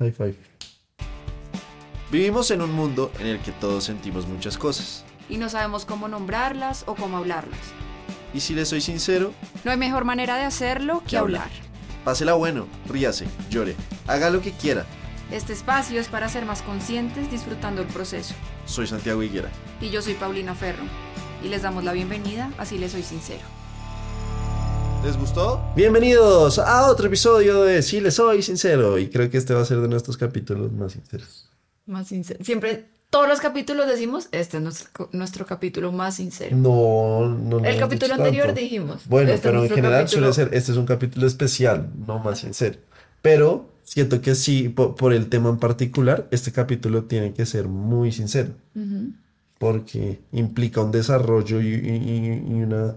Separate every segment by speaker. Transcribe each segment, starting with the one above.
Speaker 1: High five. Vivimos en un mundo en el que todos sentimos muchas cosas.
Speaker 2: Y no sabemos cómo nombrarlas o cómo hablarlas.
Speaker 1: Y si le soy sincero,
Speaker 2: No hay mejor manera de hacerlo que
Speaker 1: Que hablar.
Speaker 2: hablar.
Speaker 1: pásela bueno, ríase, llore, haga lo que quiera.
Speaker 2: Este espacio es para ser más conscientes disfrutando el proceso.
Speaker 1: Soy Santiago Higuera.
Speaker 2: Y yo soy Paulina Ferro. Y les damos la bienvenida, así les soy sincero.
Speaker 1: ¿Les gustó? Bienvenidos a otro episodio de Si le soy sincero. Y creo que este va a ser de nuestros capítulos más sinceros.
Speaker 2: Más sincero. Siempre, todos los capítulos decimos, este es nuestro, nuestro capítulo más sincero.
Speaker 1: No, no, no.
Speaker 2: el
Speaker 1: no
Speaker 2: capítulo
Speaker 1: tanto.
Speaker 2: anterior dijimos.
Speaker 1: Bueno,
Speaker 2: este es
Speaker 1: pero en general
Speaker 2: capítulo-
Speaker 1: suele ser, este es un capítulo especial, no más sincero. Pero siento que sí, po- por, el tema en particular, este capítulo tiene que ser muy sincero. Porque implica un desarrollo y, y- y una,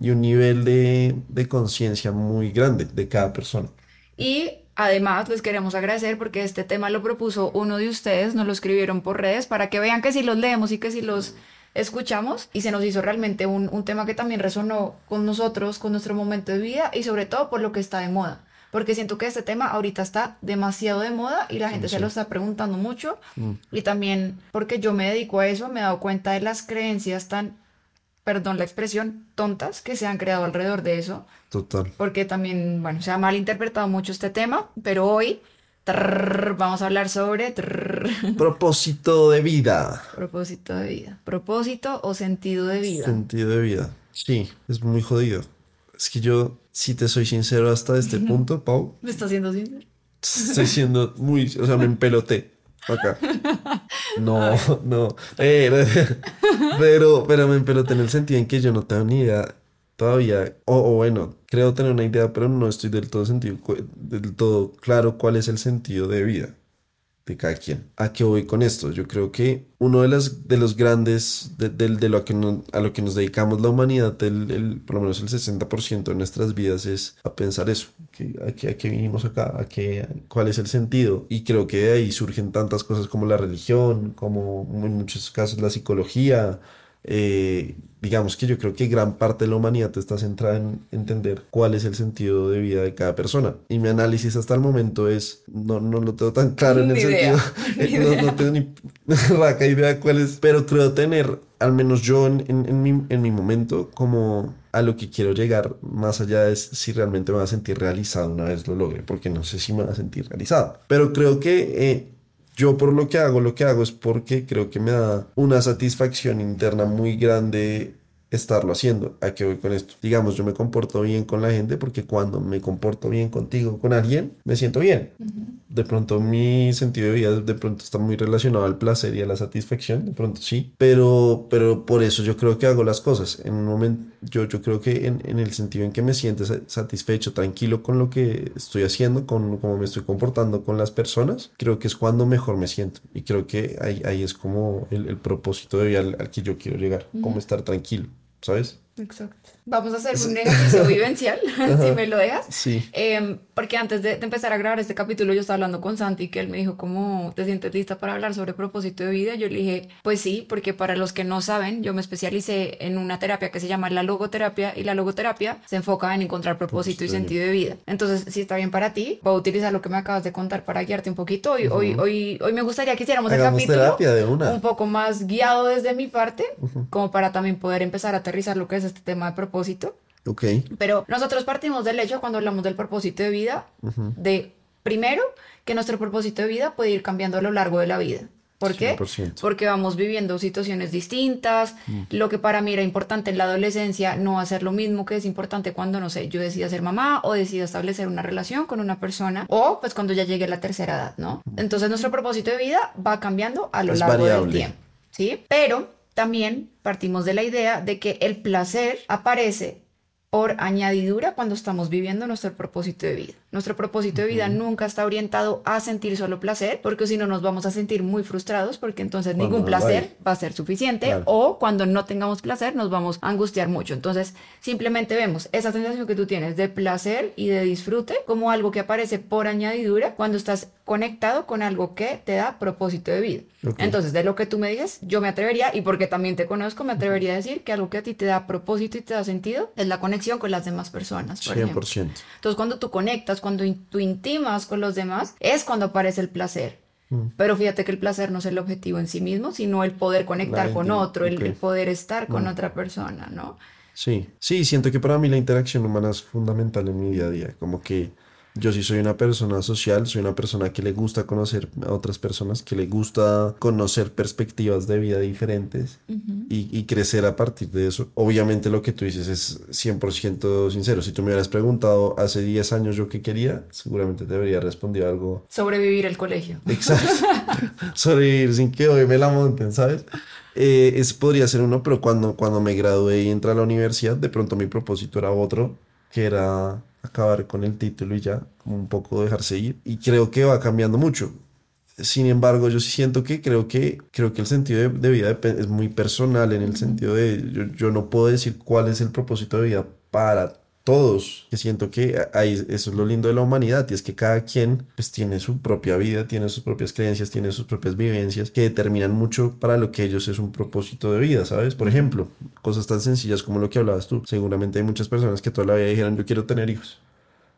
Speaker 1: y un nivel de, de conciencia muy grande de cada persona.
Speaker 2: Y además les queremos agradecer porque este tema lo propuso uno de ustedes, nos lo escribieron por redes para que vean que si los leemos y que si los escuchamos y se nos hizo realmente un, un tema que también resonó con nosotros, con nuestro momento de vida y sobre todo por lo que está de moda. Porque siento que este tema ahorita está demasiado de moda y la gente se lo está preguntando mucho.
Speaker 1: Mm.
Speaker 2: Y también porque yo me dedico a eso, me he dado cuenta de las creencias tan, perdón la expresión, tontas que se han creado alrededor de eso
Speaker 1: Total.
Speaker 2: porque también, bueno, se ha malinterpretado mucho este tema, pero hoy trrr, vamos a hablar sobre trrr,
Speaker 1: Propósito de vida.
Speaker 2: propósito de vida. Propósito o sentido de vida.
Speaker 1: Sentido de vida. Sí, es muy jodido. Es que yo, si te soy sincero hasta este punto, Pau,
Speaker 2: ¿Me está haciendo sincero?
Speaker 1: Estoy siendo muy, o sea, me empeloté acá. No, no. Pero, pero, pero en el sentido en que yo no tengo ni idea todavía, o, o bueno, creo tener una idea, pero no estoy del todo sentido, del todo claro cuál es el sentido de vida cada quien. ¿A qué voy con esto? Yo creo que uno de los, de los grandes, de, de lo que no- a lo que nos dedicamos la humanidad, por lo menos el 60% de nuestras vidas es a pensar eso, a, qué, a qué vinimos acá, a qué, cuál es el sentido. Y creo que de ahí surgen tantas cosas como la religión, como en muchos casos la psicología. Eh, digamos que yo creo que gran parte de la humanidad está centrada en entender cuál es el sentido de vida de cada persona. Y mi análisis hasta el momento es, no, no lo tengo tan claro en el
Speaker 2: idea,
Speaker 1: sentido, no, no tengo ni raca idea cuál es, pero creo tener, al menos yo en, en- en mi, en mi momento, como a lo que quiero llegar, más allá es si realmente me va a sentir realizado una vez lo logre, porque no sé si me va a sentir realizado. Pero creo que eh, yo por lo que hago, lo que hago es porque creo que me da una satisfacción interna muy grande estarlo haciendo. ¿A qué voy con esto? Digamos, yo me comporto bien con la gente porque cuando me comporto bien contigo, con alguien, me siento bien. De pronto mi sentido de vida de pronto está muy relacionado al placer y a la satisfacción, de pronto sí, pero, pero por eso yo creo que hago las cosas. En un momento, yo, yo creo que en, en el sentido en que me siento sa- satisfecho, tranquilo con lo que estoy haciendo, con cómo me estoy comportando con las personas, creo que es cuando mejor me siento. Y creo que ahí, ahí es como el, el propósito de vida al, al que yo quiero llegar, como estar tranquilo, ¿sabes?
Speaker 2: Exacto. Vamos a hacer un ejercicio vivencial, si me lo dejas.
Speaker 1: Sí.
Speaker 2: Em, porque antes de, de empezar a grabar este capítulo yo estaba hablando con Santi que él me dijo ¿cómo te sientes lista para hablar sobre propósito de vida? Yo le dije pues sí, porque para los que no saben yo me especialicé en una terapia que se llama la logoterapia y la logoterapia se enfoca en encontrar propósito y
Speaker 1: Propósito de
Speaker 2: sentido de vida. Entonces si está bien para ti, voy a utilizar lo que me acabas de contar para guiarte un poquito. Hoy, hoy, hoy, hoy me gustaría que hiciéramos el
Speaker 1: Hagamos
Speaker 2: capítulo
Speaker 1: terapia de una.
Speaker 2: un poco más guiado desde mi parte, como para también poder empezar a aterrizar lo que es este tema de propósito.
Speaker 1: Ok.
Speaker 2: Pero nosotros partimos del hecho cuando hablamos del propósito de vida, de primero que nuestro propósito de vida puede ir cambiando a lo largo de la vida. ¿Por qué?
Speaker 1: 100%.
Speaker 2: Porque vamos viviendo situaciones distintas. Lo que para mí era importante en la adolescencia no va a ser lo mismo que es importante cuando, no sé, yo decida ser mamá o decida establecer una relación con una persona o pues cuando ya llegue a la tercera edad, ¿no? Entonces nuestro propósito de vida va cambiando a lo
Speaker 1: Es
Speaker 2: largo
Speaker 1: variable.
Speaker 2: del tiempo, ¿sí? Pero también partimos de la idea de que el placer aparece por añadidura cuando estamos viviendo nuestro propósito de vida. Nuestro propósito de vida nunca está orientado a sentir solo placer, porque si no nos vamos a sentir muy frustrados, porque entonces
Speaker 1: Cuando
Speaker 2: ningún placer va a ser suficiente,
Speaker 1: Claro.
Speaker 2: o cuando no tengamos placer nos vamos a angustiar mucho. Entonces simplemente vemos esa sensación que tú tienes de placer y de disfrute como algo que aparece por añadidura cuando estás conectado con algo que te da propósito de vida. Entonces, de lo que tú me dices, yo me atrevería, y porque también te conozco, me atrevería a decir que algo que a ti te da propósito y te da sentido es la conexión con las demás personas, por ejemplo.
Speaker 1: 100%.
Speaker 2: Entonces, cuando tú conectas conectas, cuando tú intimas con los demás, es cuando aparece el placer. Mm. Pero fíjate que el placer no es el objetivo en sí mismo, sino el poder conectar con otro, el, poder estar con mm. otra persona, ¿no?
Speaker 1: Sí, sí, siento que para mí la interacción humana es fundamental en mi día a día, como que yo sí soy una persona social, soy una persona que le gusta conocer a otras personas, que le gusta conocer perspectivas de vida diferentes y, crecer a partir de eso. Obviamente lo que tú dices es 100% sincero. Si tú me hubieras preguntado hace 10 años yo qué quería, seguramente te habría respondido algo.
Speaker 2: Sobrevivir el colegio.
Speaker 1: Exacto. Sobrevivir sin que hoy me la monten, ¿sabes? Eh, ese podría ser uno, pero cuando, cuando me gradué y entré a la universidad, de pronto mi propósito era otro, que era acabar con el título y ya, como un poco dejarse ir. Y creo que va cambiando mucho. Sin embargo, yo sí siento que creo que, creo que el sentido de, vida es muy personal en el sentido de yo, yo, no puedo decir cuál es el propósito de vida para todos. Que siento que ahí, eso es lo lindo de la humanidad y es que cada quien pues tiene su propia vida, tiene sus propias creencias, tiene sus propias vivencias que determinan mucho para lo que ellos es un propósito de vida, ¿sabes? Por ejemplo, cosas tan sencillas como lo que hablabas tú. Seguramente hay muchas personas que toda la vida dijeron yo quiero tener hijos.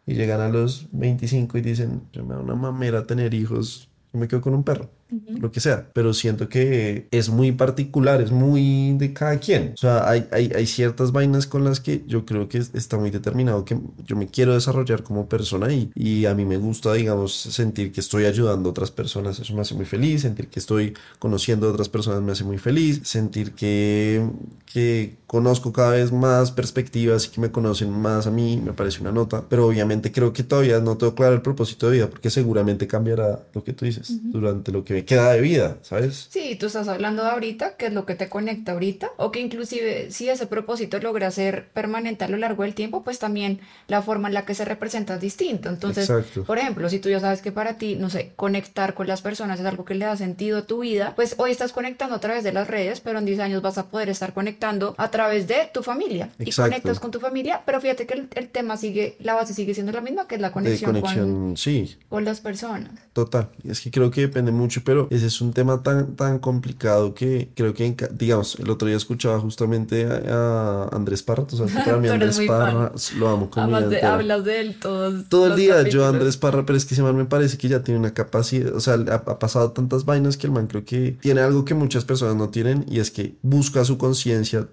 Speaker 1: Y llegan a los 25 y dicen, yo me da una mamera tener hijos, me quedo con un perro lo que sea, pero siento que es muy particular, es muy de cada quien. O sea, hay, hay, hay ciertas vainas con las que yo creo que está muy determinado que yo me quiero desarrollar como persona y, y a mí me gusta, digamos, sentir que estoy ayudando a otras personas, eso me hace muy feliz, sentir que estoy conociendo a otras personas me hace muy feliz, sentir que, que conozco cada vez más perspectivas y que me conocen más a mí, me parece una nota, pero obviamente creo que todavía no tengo claro el propósito de vida porque seguramente cambiará lo que tú dices durante lo que queda de vida, ¿sabes?
Speaker 2: Sí, tú estás hablando de ahorita, que es lo que te conecta ahorita, o que inclusive si ese propósito logra ser permanente a lo largo del tiempo, pues también la forma en la que se representa es distinto. Entonces, por ejemplo, si tú ya sabes que para ti, no sé, conectar con las personas es algo que le da sentido a tu vida, pues hoy estás conectando a través de las redes, pero en 10 años vas a poder estar conectando a través de tu familia. Y conectas con tu familia, pero fíjate que el, tema sigue, la base sigue siendo la misma, que es la conexión, con,
Speaker 1: sí.
Speaker 2: con las personas.
Speaker 1: Total, es que creo que depende mucho, pero ese es un tema tan, tan complicado que creo que, digamos, el otro día escuchaba justamente a, Andrés Parra, o sea, para mí Andrés Parra lo amo
Speaker 2: como Hablas de él todo,
Speaker 1: todo el día, yo Andrés Parra, pero es que ese man me parece que ya tiene una capacidad, o sea, ha, ha pasado tantas vainas que el man creo que tiene algo que muchas personas no tienen y es que busca su conciencia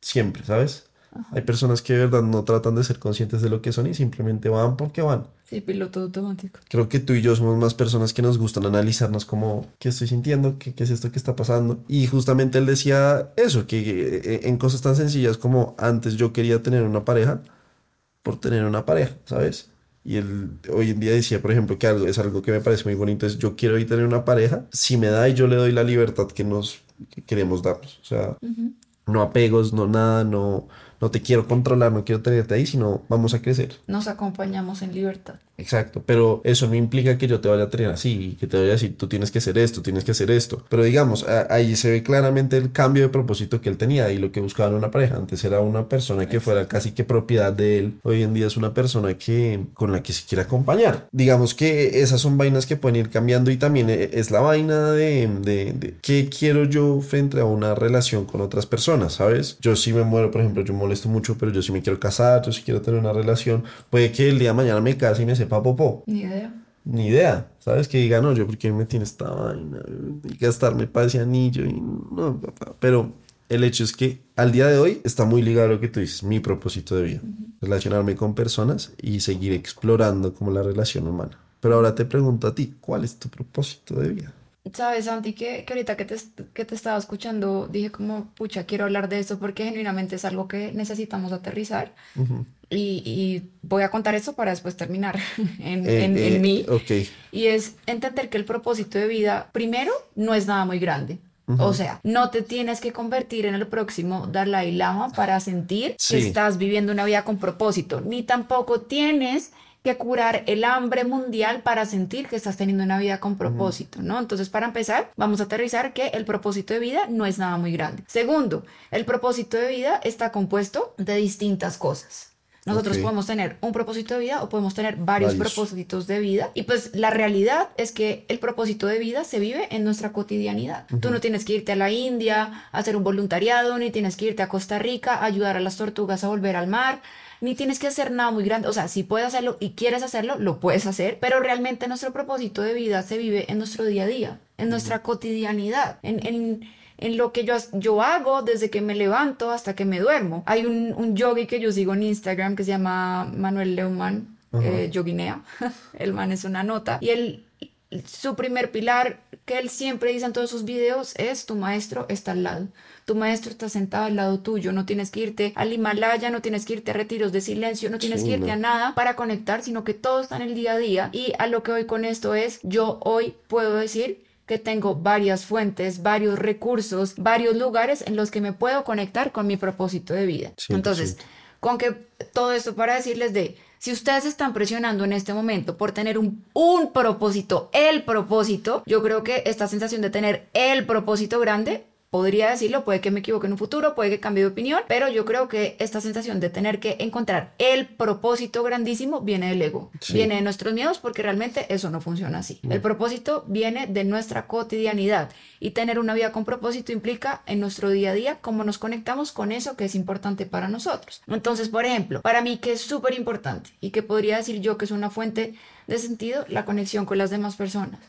Speaker 1: siempre, ¿sabes? Hay personas que de verdad no tratan de ser conscientes de lo que son y simplemente van porque van.
Speaker 2: Sí, piloto automático.
Speaker 1: Creo que tú y yo somos más personas que nos gustan analizarnos como qué estoy sintiendo, qué, qué es esto que está pasando. Y justamente él decía eso, que eh, en cosas tan sencillas como antes yo quería tener una pareja por tener una pareja, ¿sabes? Y él hoy en día decía, por ejemplo, que algo, es algo que me parece muy bonito, es yo quiero hoy tener una pareja, si me da y yo le doy la libertad que nos queremos darnos. O sea, no apegos, no nada, no no te quiero controlar, no quiero tenerte ahí, sino vamos a crecer.
Speaker 2: Nos acompañamos en libertad.
Speaker 1: Exacto, pero eso no implica que yo te vaya a tener así, que te vaya a decir, tú tienes que hacer esto, tienes que hacer esto. Pero digamos, ahí se ve claramente el cambio de propósito que él tenía y lo que buscaba en una pareja. Antes era una persona que fuera casi que propiedad de él. Hoy en día es una persona que con la que se quiere acompañar. Digamos que esas son vainas que pueden ir cambiando y también e, es la vaina de, de, de qué quiero yo frente a una relación con otras personas, ¿sabes? Yo sí me muero, por ejemplo, yo molesto mucho, pero yo sí me quiero casar, yo sí quiero tener una relación. Puede que el día de mañana me case y me sepa popó.
Speaker 2: Ni idea.
Speaker 1: Ni idea, ¿sabes? Que diga, no, yo porque me tiene esta vaina y gastarme para ese anillo y no, pero el hecho es que al día de hoy está muy ligado a lo que tú dices, mi propósito de vida, relacionarme con personas y seguir explorando como la relación humana. Pero ahora te pregunto a ti, ¿cuál es tu propósito de vida?
Speaker 2: Sabes, Santi, que, que ahorita que te, que te estaba escuchando, dije como, pucha, quiero hablar de esto porque genuinamente es algo que necesitamos aterrizar. Y, y, voy a contar eso para después terminar en, eh, en, en, eh, mí.
Speaker 1: Okay.
Speaker 2: Y es entender que el propósito de vida, primero, no es nada muy grande. O sea, no te tienes que convertir en el próximo Dalai Lama para sentir que estás viviendo una vida con propósito, ni tampoco tienes que curar el hambre mundial para sentir que estás teniendo una vida con propósito, ¿no? Entonces, para empezar, vamos a aterrizar que el propósito de vida no es nada muy grande. Segundo, el propósito de vida está compuesto de distintas cosas. Nosotros podemos tener un propósito de vida o podemos tener varios, propósitos de vida. Y pues la realidad es que el propósito de vida se vive en nuestra cotidianidad. Tú no tienes que irte a la India a hacer un voluntariado, ni tienes que irte a Costa Rica a ayudar a las tortugas a volver al mar, ni tienes que hacer nada muy grande. O sea, si puedes hacerlo y quieres hacerlo, lo puedes hacer, pero realmente nuestro propósito de vida se vive en nuestro día a día, en nuestra cotidianidad, en, en, en, lo que yo, yo hago desde que me levanto hasta que me duermo. Hay un, un yogi que yo sigo en Instagram que se llama Manuel Leumann, eh, yoguinea. el man es una nota. Y él su primer pilar que él siempre dice en todos sus videos es tu maestro está al lado. Tu maestro está sentado al lado tuyo. No tienes que irte al Himalaya, no tienes que irte a retiros de silencio, no tienes que irte a nada para conectar, sino que todo está en el día a día. Y a lo que voy con esto es, yo hoy puedo decir que tengo varias fuentes, varios recursos, varios lugares en los que me puedo conectar con mi propósito de vida. Entonces, con que todo esto para decirles de si ustedes están presionando en este momento por tener un, un propósito, el propósito, yo creo que esta sensación de tener el propósito grande podría decirlo, puede que me equivoque en un futuro, puede que cambie de opinión, pero yo creo que esta sensación de tener que encontrar el propósito grandísimo viene del ego, viene de nuestros miedos porque realmente eso no funciona así. El propósito viene de nuestra cotidianidad y tener una vida con propósito implica en nuestro día a día cómo nos conectamos con eso que es importante para nosotros. Entonces, por ejemplo, para mí que es súper importante y que podría decir yo que es una fuente de sentido, la conexión con las demás personas.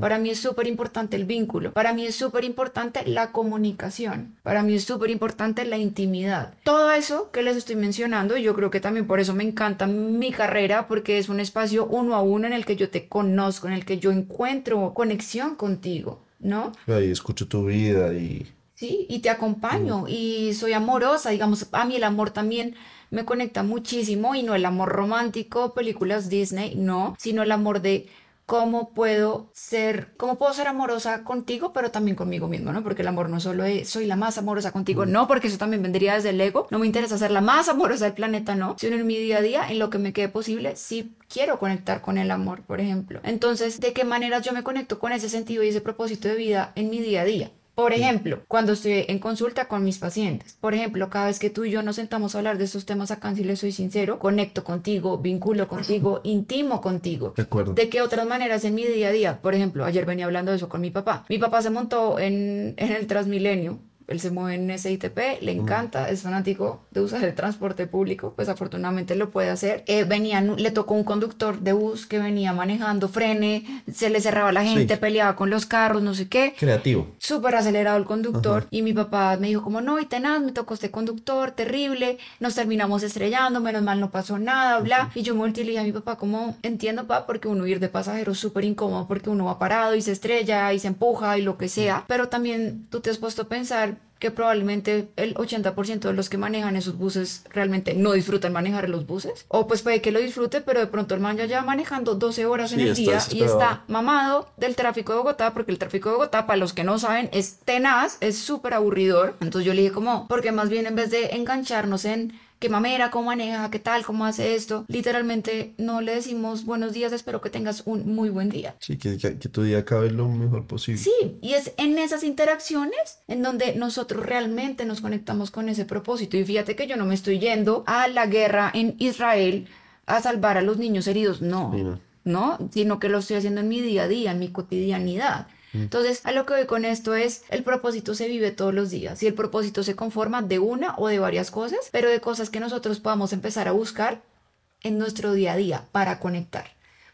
Speaker 2: Para mí es súper importante el vínculo. Para mí es súper importante la comunicación. Para mí es súper importante la intimidad. Todo eso que les estoy mencionando, y yo creo que también por eso me encanta mi carrera, porque es un espacio uno a uno en el que yo te conozco, en el que yo encuentro conexión contigo, ¿no?
Speaker 1: Ahí escucho tu vida y...
Speaker 2: Sí, y te acompaño y soy amorosa, digamos, a mí el amor también me conecta muchísimo y no el amor romántico, películas Disney, no, sino el amor de cómo puedo ser, cómo puedo ser amorosa contigo, pero también conmigo mismo, ¿no? Porque el amor no solo es soy la más amorosa contigo, no, porque eso también vendría desde el ego. No me interesa ser la más amorosa del planeta, no, sino en mi día a día, en lo que me quede posible, sí quiero conectar con el amor, por ejemplo. Entonces, ¿de qué maneras yo me conecto con ese sentido y ese propósito de vida en mi día a día? Por ejemplo, cuando estoy en consulta con mis pacientes, por ejemplo, cada vez que tú y yo nos sentamos a hablar de estos temas acá, si les soy sincero, conecto contigo, vinculo contigo, intimo contigo.
Speaker 1: De acuerdo.
Speaker 2: ¿De qué otras maneras en mi día a día? Por ejemplo, ayer venía hablando de eso con mi papá. Mi papá se montó en, en el Transmilenio él se mueve en SITP, le encanta, es fanático de usar el transporte público, pues afortunadamente lo puede hacer. Eh, le tocó un conductor de bus que venía manejando, frene, se le cerraba la gente, peleaba con los carros, no sé qué.
Speaker 1: Creativo.
Speaker 2: Súper acelerado el conductor. Y mi papá me dijo como, no, y tenaz, me tocó este conductor, terrible, nos terminamos estrellando, menos mal no pasó nada, bla. Y yo me volteé y le dije a mi papá como, entiendo, papá, porque uno ir de pasajero es súper incómodo, porque uno va parado y se estrella y se empuja y lo que sea. Pero también tú te has puesto a pensar que probablemente el 80% de los que manejan esos buses realmente no disfrutan manejar los buses. O pues puede que lo disfrute, pero de pronto el man ya lleva manejando 12 horas en el día y está mamado del tráfico de Bogotá, porque el tráfico de Bogotá, para los que no saben, es tenaz, es súper aburridor. Entonces yo le dije como, porque más bien en vez de engancharnos en qué mamera, cómo maneja, qué tal, cómo hace esto. Literalmente no le decimos buenos días, espero que tengas un muy buen día.
Speaker 1: Sí, que, que, tu día acabe lo mejor posible.
Speaker 2: Sí, y es en esas interacciones en donde nosotros realmente nos conectamos con ese propósito. Y fíjate que yo no me estoy yendo a la guerra en Israel a salvar a los niños heridos, no. no. ¿no? Sino que lo estoy haciendo en mi día a día, en mi cotidianidad. Entonces, a lo que voy con esto es, el propósito se vive todos los días y el propósito se conforma de una o de varias cosas, pero de cosas que nosotros podamos empezar a buscar en nuestro día a día para conectar.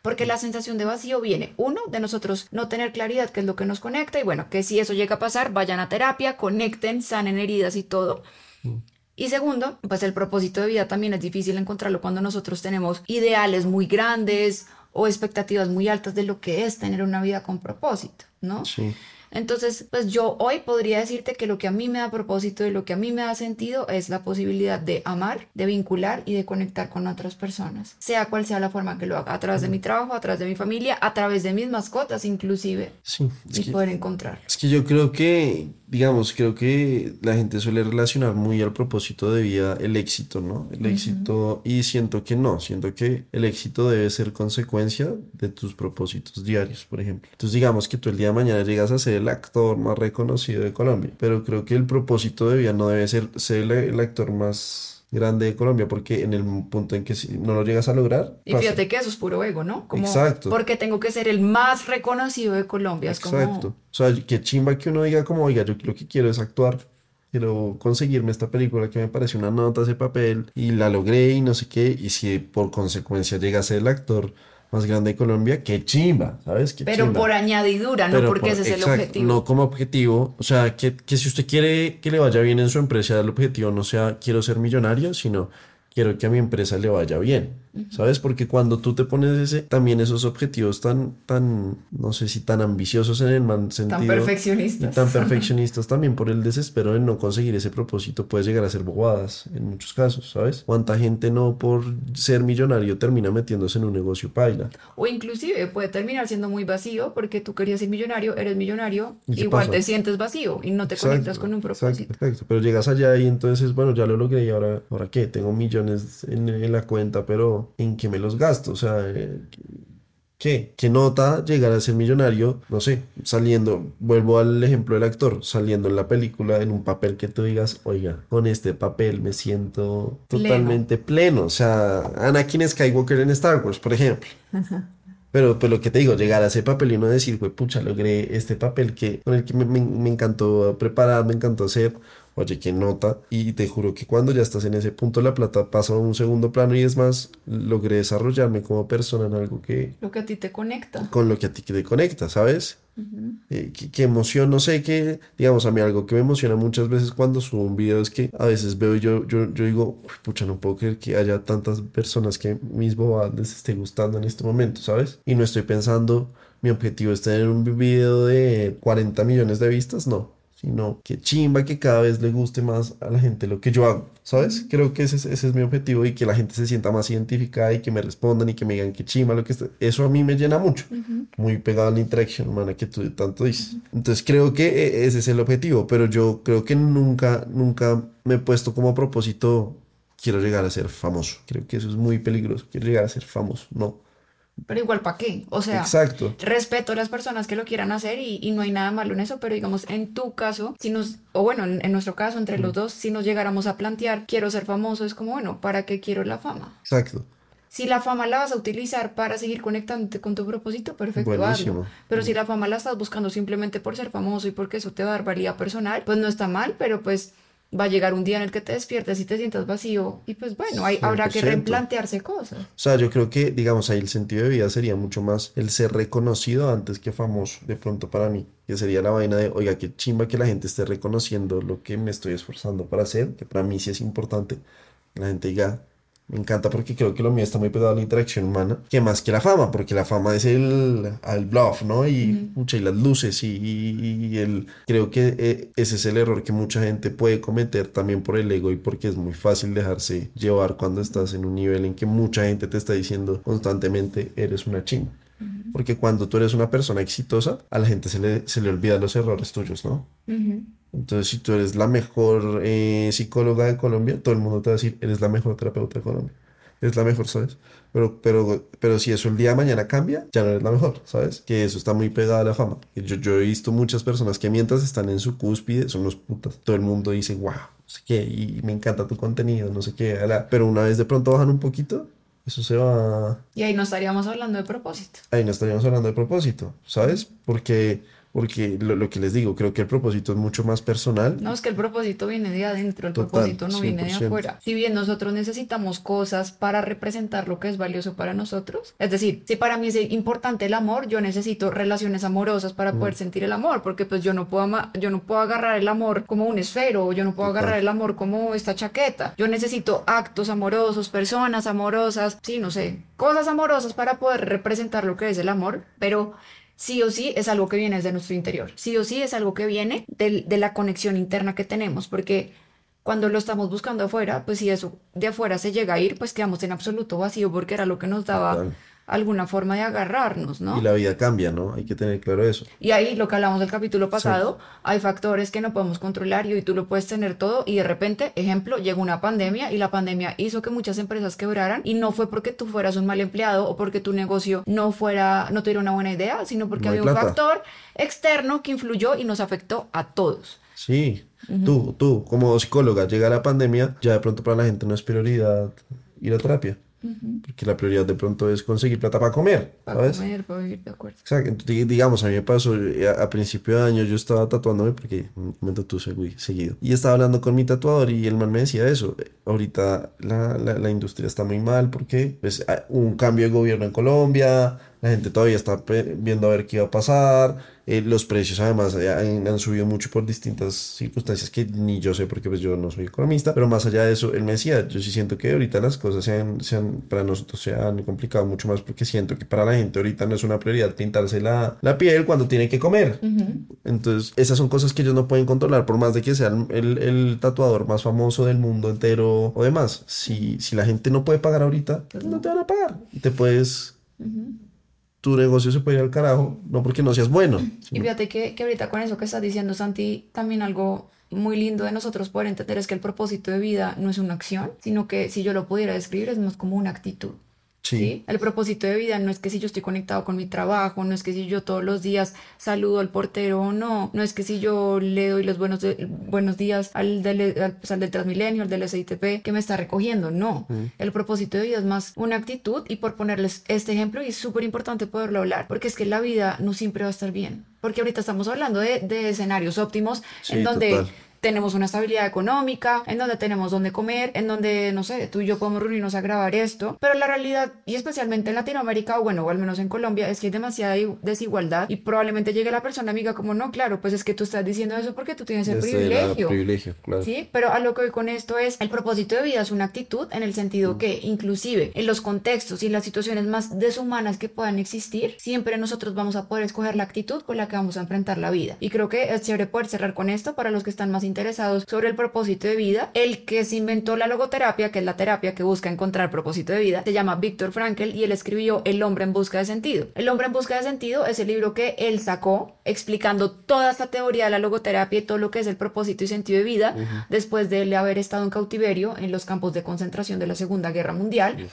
Speaker 2: Porque la sensación de vacío viene, uno, de nosotros no tener claridad qué es lo que nos conecta y bueno, que si eso llega a pasar, vayan a terapia, conecten, sanen heridas y todo. Y segundo, pues el propósito de vida también es difícil encontrarlo cuando nosotros tenemos ideales muy grandes o expectativas muy altas de lo que es tener una vida con propósito, ¿no?
Speaker 1: Sí.
Speaker 2: Entonces, pues yo hoy podría decirte que lo que a mí me da propósito y lo que a mí me da sentido es la posibilidad de amar, de vincular y de conectar con otras personas, sea cual sea la forma que lo haga, a través de mi trabajo, a través de mi familia, a través de mis mascotas inclusive,
Speaker 1: sí,
Speaker 2: y poder encontrar.
Speaker 1: Es que yo creo que digamos, creo que la gente suele relacionar muy al propósito de vida el éxito, ¿no? El éxito, y siento que no, siento que el éxito debe ser consecuencia de tus propósitos diarios, por ejemplo. Entonces, digamos que tú el día de mañana llegas a ser el actor más reconocido de Colombia, pero creo que el propósito de vida no debe ser ser el actor más grande de Colombia, porque en el punto en que si no lo llegas a lograr.
Speaker 2: Y fíjate que eso es puro ego, ¿no?
Speaker 1: Como Exacto.
Speaker 2: Porque tengo que ser el más reconocido de Colombia.
Speaker 1: Exacto. O sea, que chimba que uno diga como, oiga, yo lo que quiero es actuar quiero conseguirme esta película que me pareció una nota ese papel y la logré y no sé qué, y si por consecuencia llega a ser el actor más grande de Colombia, qué chimba, ¿sabes? Qué
Speaker 2: Pero
Speaker 1: chimba.
Speaker 2: por añadidura, no
Speaker 1: Pero
Speaker 2: porque
Speaker 1: por-
Speaker 2: ese es el objetivo.
Speaker 1: No como objetivo, o sea, que, que si usted quiere que le vaya bien en su empresa, el objetivo no sea quiero ser millonario, sino quiero que a mi empresa le vaya bien, ¿sabes? Porque cuando tú te pones ese, también esos objetivos tan, tan, no sé si tan ambiciosos en el mal sentido. Y
Speaker 2: perfeccionistas.
Speaker 1: tan perfeccionistas también por el desespero de no conseguir ese propósito puedes llegar a ser bobadas en muchos casos, ¿sabes? ¿Cuánta gente no por ser millonario termina metiéndose en un negocio paila?
Speaker 2: O inclusive puede terminar siendo muy vacío porque tú querías ser millonario, eres millonario,
Speaker 1: ¿Y
Speaker 2: igual
Speaker 1: pasa?
Speaker 2: te sientes vacío y no te
Speaker 1: Exacto,
Speaker 2: conectas con un propósito.
Speaker 1: Exacto, pero llegas allá y entonces, bueno, ya lo logré y ahora, ¿ahora qué? Tengo millones en, en la cuenta, pero ¿en qué me los gasto? O sea, eh, ¿qué? ¿Qué nota llegar a ser millonario? No sé, saliendo, vuelvo al ejemplo del actor, saliendo en la película en un papel que tú digas, oiga, con este papel me siento
Speaker 2: Pleno.
Speaker 1: totalmente pleno. O sea, Anakin Skywalker en Star Wars, por ejemplo. Pero pues lo que te digo, llegar a ese papel y uno decir, güey, pucha, logré este papel que, con el que me, me- me encantó preparar, me encantó hacer. Oye, qué nota. Y te juro que cuando ya estás en ese punto, la plata pasa a un segundo plano y es más, logré desarrollarme como persona en algo que,
Speaker 2: Lo que a ti te conecta.
Speaker 1: con lo que a ti te conecta, ¿sabes? Eh, qué, qué emoción, no sé, qué, digamos, a mí algo que me emociona muchas veces cuando subo un video es que a veces veo y yo, yo, yo digo, "Uy, pucha, no puedo creer que haya tantas personas que mis bobadas les esté gustando en este momento, ¿sabes? Y no estoy pensando, mi objetivo es tener un video de 40 millones de vistas, no, sino que chimba que cada vez le guste más a la gente lo que yo hago, ¿sabes? Creo que ese es, ese es mi objetivo y que la gente se sienta más identificada y que me respondan y que me digan que chimba lo que está. Eso a mí me llena mucho, muy pegado a la interacción humana que tú tanto dices. Entonces creo que eh, ese es el objetivo, pero yo creo que nunca, nunca me he puesto como propósito, quiero llegar a ser famoso. Creo que eso es muy peligroso, quiero llegar a ser famoso, no.
Speaker 2: Pero igual, ¿para qué? O sea,
Speaker 1: Exacto.
Speaker 2: respeto a las personas que lo quieran hacer y, y no hay nada malo en eso, pero digamos, en tu caso, si nos, o bueno, en, en nuestro caso, entre los dos, si nos llegáramos a plantear, quiero ser famoso, es como, bueno, ¿para qué quiero la fama?
Speaker 1: Exacto.
Speaker 2: Si la fama la vas a utilizar para seguir conectándote con tu propósito, perfecto,
Speaker 1: Buenísimo.
Speaker 2: hazlo. Pero si la fama la estás buscando simplemente por ser famoso y porque eso te va a dar valía personal, pues no está mal, pero pues va a llegar un día en el que te despiertes y te sientas vacío y pues bueno, hay, habrá que
Speaker 1: 100%.
Speaker 2: replantearse cosas.
Speaker 1: O sea, yo creo que, digamos, ahí el sentido de vida sería mucho más el ser reconocido antes que famoso, de pronto para mí. Que sería la vaina de, oiga, qué chimba que la gente esté reconociendo lo que me estoy esforzando para hacer, que para mí sí es importante. La gente diga, me encanta porque creo que lo mío está muy pegado a la interacción humana, que más que la fama, porque la fama es el, el bluff, ¿no? Y, pucha, y las luces y, y- y el... Creo que eh, ese es el error que mucha gente puede cometer también por el ego y porque es muy fácil dejarse llevar cuando estás en un nivel en que mucha gente te está diciendo constantemente, eres una chimba. Porque cuando tú eres una persona exitosa, a la gente se le, se le olvidan los errores tuyos, ¿no?
Speaker 2: Ujú.
Speaker 1: Entonces, si tú eres la mejor eh, psicóloga de Colombia, todo el mundo te va a decir, eres la mejor terapeuta de Colombia. Eres la mejor, ¿sabes? Pero, pero, pero si eso el día de mañana cambia, ya no eres la mejor, ¿sabes? Que eso está muy pegado a la fama. Yo, yo he visto muchas personas que mientras están en su cúspide son los putas. Todo el mundo dice, wow, no sé qué, y me encanta tu contenido, no sé qué. ala". Pero una vez de pronto bajan un poquito, eso se va...
Speaker 2: Y ahí no estaríamos hablando de propósito.
Speaker 1: Ahí no estaríamos hablando de propósito, ¿sabes? Porque, porque lo, lo que les digo, creo que el propósito es mucho más personal.
Speaker 2: No, es que el propósito viene de adentro, el
Speaker 1: Total,
Speaker 2: propósito no viene de
Speaker 1: 100%.
Speaker 2: afuera. Si bien nosotros necesitamos cosas para representar lo que es valioso para nosotros, es decir, si para mí es importante el amor, yo necesito relaciones amorosas para
Speaker 1: Mm.
Speaker 2: poder sentir el amor, porque pues yo no puedo ama- yo no puedo agarrar el amor como un esfero, yo no puedo
Speaker 1: Total.
Speaker 2: agarrar el amor como esta chaqueta. Yo necesito actos amorosos, personas amorosas, sí, no sé, cosas amorosas para poder representar lo que es el amor, pero sí o sí es algo que viene desde nuestro interior. Sí o sí es algo que viene del- de, la conexión interna que tenemos, porque cuando lo estamos buscando afuera, pues si eso de afuera se llega a ir, pues quedamos en absoluto vacío porque era lo que nos daba. Alguna forma de agarrarnos, ¿no?
Speaker 1: Y la vida cambia, ¿no? Hay que tener claro eso.
Speaker 2: Y ahí lo que hablamos del capítulo pasado, hay factores que no podemos controlar y hoy tú lo puedes tener todo y de repente, ejemplo, llegó una pandemia y la pandemia hizo que muchas empresas quebraran y no fue porque tú fueras un mal empleado o porque tu negocio no fuera, no tuviera una buena idea, sino porque
Speaker 1: No
Speaker 2: había un factor externo que influyó y nos afectó a todos.
Speaker 1: Sí, tú, tú, como psicóloga, llega la pandemia, ya de pronto para la gente no es prioridad ir a terapia. Porque la prioridad de pronto es conseguir plata para comer.
Speaker 2: Para comer, para vivir, de acuerdo.
Speaker 1: Exacto. digamos, a mí me pasó eh, a, principio de año, yo estaba tatuándome porque me tatúo seguido. Y estaba hablando con mi tatuador y el man me decía eso. Ahorita la, la, la industria está muy mal porque pues, hubo un cambio de gobierno en Colombia, la gente todavía está viendo a ver qué iba a pasar. Eh, los precios además eh, han, subido mucho por distintas circunstancias que ni yo sé porque pues yo no soy economista. Pero más allá de eso, él me decía, yo sí siento que ahorita las cosas se han, para nosotros se han complicado mucho más porque siento que para la gente ahorita no es una prioridad pintarse la, la piel cuando tiene que comer. Entonces esas son cosas que ellos no pueden controlar por más de que sean el, el, tatuador más famoso del mundo entero o demás. Si, si la gente no puede pagar ahorita, pues no te van a pagar. Te puedes tu negocio se puede ir al carajo, no porque no seas bueno.
Speaker 2: Y fíjate que, que ahorita con eso que estás diciendo, Santi, también algo muy lindo de nosotros poder entender es que el propósito de vida no es una acción, sino que si yo lo pudiera describir es más como una actitud. Sí. El propósito de vida no es que si yo estoy conectado con mi trabajo, no es que si yo todos los días saludo al portero o no, no es que si yo le doy los buenos, buenos días al del, al, pues, del Transmilenio, al del SITP que me está recogiendo, no. El propósito de vida es más una actitud y por ponerles este ejemplo y es súper importante poderlo hablar, porque es que la vida no siempre va a estar bien, porque ahorita estamos hablando de, de escenarios óptimos en donde tenemos una estabilidad económica, en donde tenemos donde comer, en donde, no sé, tú y yo podemos reunirnos a grabar esto. Pero la realidad, y especialmente en Latinoamérica, o bueno, o al menos en Colombia, es que hay demasiada desigualdad y probablemente llegue la persona amiga como, no, claro, pues es que tú estás diciendo eso porque tú tienes el privilegio.
Speaker 1: privilegio claro.
Speaker 2: Sí, pero a lo que voy con esto es, el propósito de vida es una actitud en el sentido mm. que inclusive en los contextos y las situaciones más deshumanas que puedan existir, siempre nosotros vamos a poder escoger la actitud con la que vamos a enfrentar la vida. Y creo que es chévere poder cerrar con esto para los que están más interesados sobre el propósito de vida. El que se inventó la logoterapia, que es la terapia que busca encontrar propósito de vida, se llama Víctor Frankl y él escribió El hombre en busca de sentido. El hombre en busca de sentido es el libro que él sacó explicando toda esta teoría de la logoterapia y todo lo que es el propósito y sentido de vida después de él haber estado en cautiverio en los campos de concentración de la Segunda Guerra Mundial.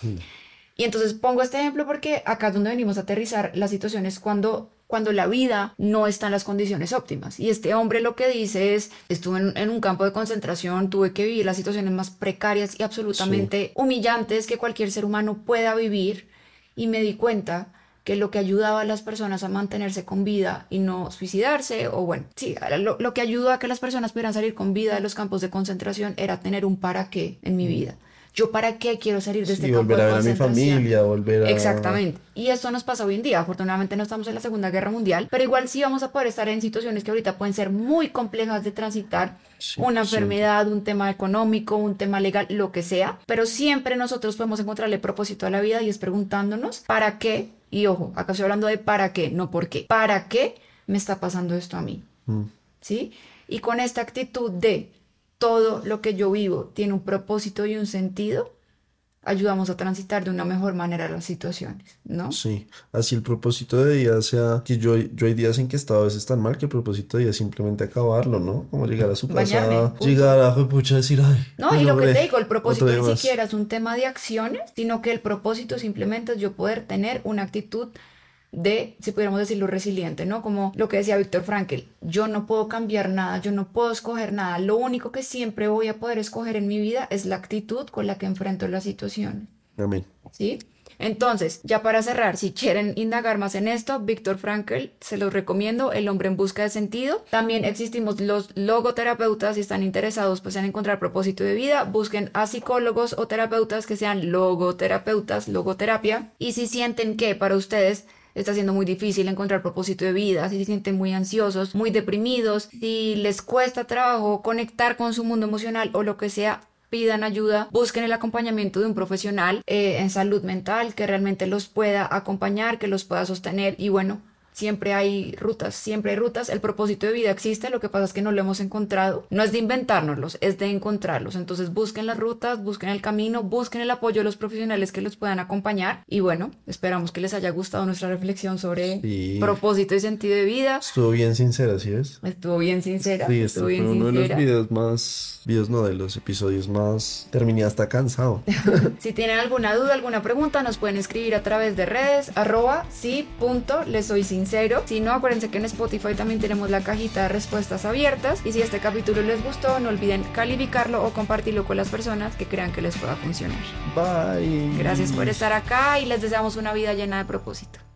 Speaker 2: Y entonces pongo este ejemplo porque acá es donde venimos a aterrizar las situaciones cuando cuando la vida no está en las condiciones óptimas. Y este hombre lo que dice es, estuve en, un campo de concentración, tuve que vivir las situaciones más precarias y absolutamente humillantes que cualquier ser humano pueda vivir y me di cuenta que lo que ayudaba a las personas a mantenerse con vida y no suicidarse, o bueno, sí, lo, lo que ayudó a que las personas pudieran salir con vida de los campos de concentración era tener un para qué en mi vida. ¿Yo para qué quiero salir de este campo
Speaker 1: volver a ver a mi familia, volver a...
Speaker 2: Exactamente. Y esto nos pasa hoy en día. Afortunadamente no estamos en la Segunda Guerra Mundial, pero igual sí vamos a poder estar en situaciones que ahorita pueden ser muy complejas de transitar. una enfermedad, un tema económico, un tema legal, lo que sea. Pero siempre nosotros podemos encontrarle propósito a la vida y es preguntándonos para qué. Y ojo, acá estoy hablando de para qué, no por qué. ¿Para qué me está pasando esto a mí? Mm. ¿Sí? Y con esta actitud de todo lo que yo vivo tiene un propósito y un sentido, ayudamos a transitar de una mejor manera las situaciones, ¿no?
Speaker 1: Sí, así el propósito de día sea que yo, yo hay días en que he estado a veces tan mal que el propósito de día es simplemente acabarlo, ¿no? Como llegar a su casa, llegar a pucha decir, ay.
Speaker 2: No, y lo que te digo, el propósito ni siquiera es un tema de acciones, sino que el propósito simplemente es yo poder tener una actitud de, si pudiéramos decirlo, resiliente, ¿no? Como lo que decía Víctor Frankl, yo no puedo cambiar nada, yo no puedo escoger nada, lo único que siempre voy a poder escoger en mi vida es la actitud con la que enfrento las situaciones.
Speaker 1: Amén.
Speaker 2: ¿Sí? Entonces, ya para cerrar, si quieren indagar más en esto, Víctor Frankl, se los recomiendo, El hombre en busca de sentido. También existimos los logoterapeutas, si están interesados pues en encontrar propósito de vida, busquen a psicólogos o terapeutas que sean logoterapeutas, logoterapia. Y si sienten que para ustedes está siendo muy difícil encontrar propósito de vida, si se sienten muy ansiosos, muy deprimidos, si les cuesta trabajo conectar con su mundo emocional o lo que sea, pidan ayuda, busquen el acompañamiento de un profesional eh, en salud mental que realmente los pueda acompañar, que los pueda sostener y bueno, Siempre hay rutas, siempre hay rutas. El propósito de vida existe, lo que pasa es que no lo hemos encontrado. No es de inventárnoslos, es de encontrarlos. Entonces busquen las rutas, busquen el camino, busquen el apoyo de los profesionales que los puedan acompañar. Y bueno, esperamos que les haya gustado nuestra reflexión sobre propósito y sentido de vida.
Speaker 1: Estuvo bien sincera, ¿sí es?
Speaker 2: Estuvo bien sincera.
Speaker 1: Sí, estuvo bien uno de los videos más, videos no, de los episodios más... Terminé hasta cansado.
Speaker 2: si tienen alguna duda, alguna pregunta, nos pueden escribir a través de redes, arroba sí punto, les soy sincera cero. Si no, acuérdense que en Spotify también tenemos la cajita de respuestas abiertas. Y si este capítulo les gustó, no olviden calificarlo o compartirlo con las personas que crean que les pueda funcionar.
Speaker 1: Bye.
Speaker 2: Gracias por estar acá y les deseamos una vida llena de propósito.